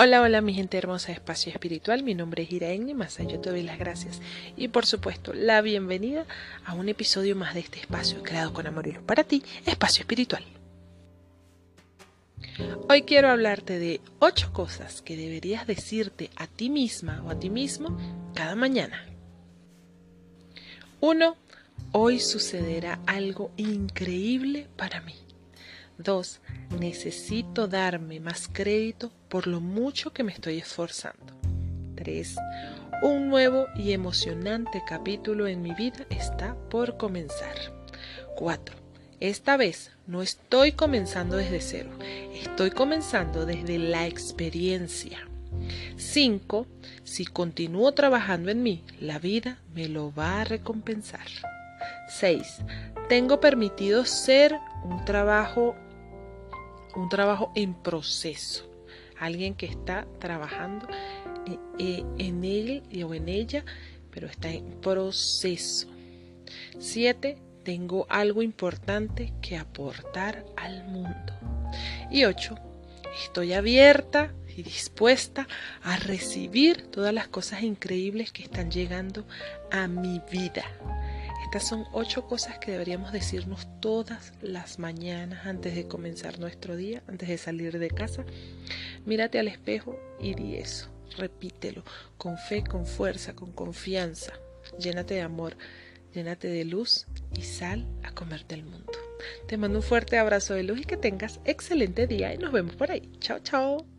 Hola, hola mi gente hermosa de Espacio Espiritual, mi nombre es Iraen y más allá te doy las gracias y por supuesto la bienvenida a un episodio más de este espacio creado con amor y luz para ti, Espacio Espiritual. Hoy quiero hablarte de ocho cosas que deberías decirte a ti misma o a ti mismo cada mañana. 1. Hoy sucederá algo increíble para mí. 2. Necesito darme más crédito por lo mucho que me estoy esforzando. 3. Un nuevo y emocionante capítulo en mi vida está por comenzar. 4. Esta vez no estoy comenzando desde cero, estoy comenzando desde la experiencia. 5. Si continúo trabajando en mí, la vida me lo va a recompensar. 6. Tengo permitido ser un trabajo un trabajo en proceso, alguien que está trabajando eh, eh, en él o en ella, pero está en proceso. Siete, tengo algo importante que aportar al mundo. Y ocho, estoy abierta y dispuesta a recibir todas las cosas increíbles que están llegando a mi vida. Estas son ocho cosas que deberíamos decirnos todas las mañanas antes de comenzar nuestro día, antes de salir de casa. Mírate al espejo y di eso. Repítelo con fe, con fuerza, con confianza. Llénate de amor, llénate de luz y sal a comerte el mundo. Te mando un fuerte abrazo de luz y que tengas excelente día y nos vemos por ahí. Chao, chao.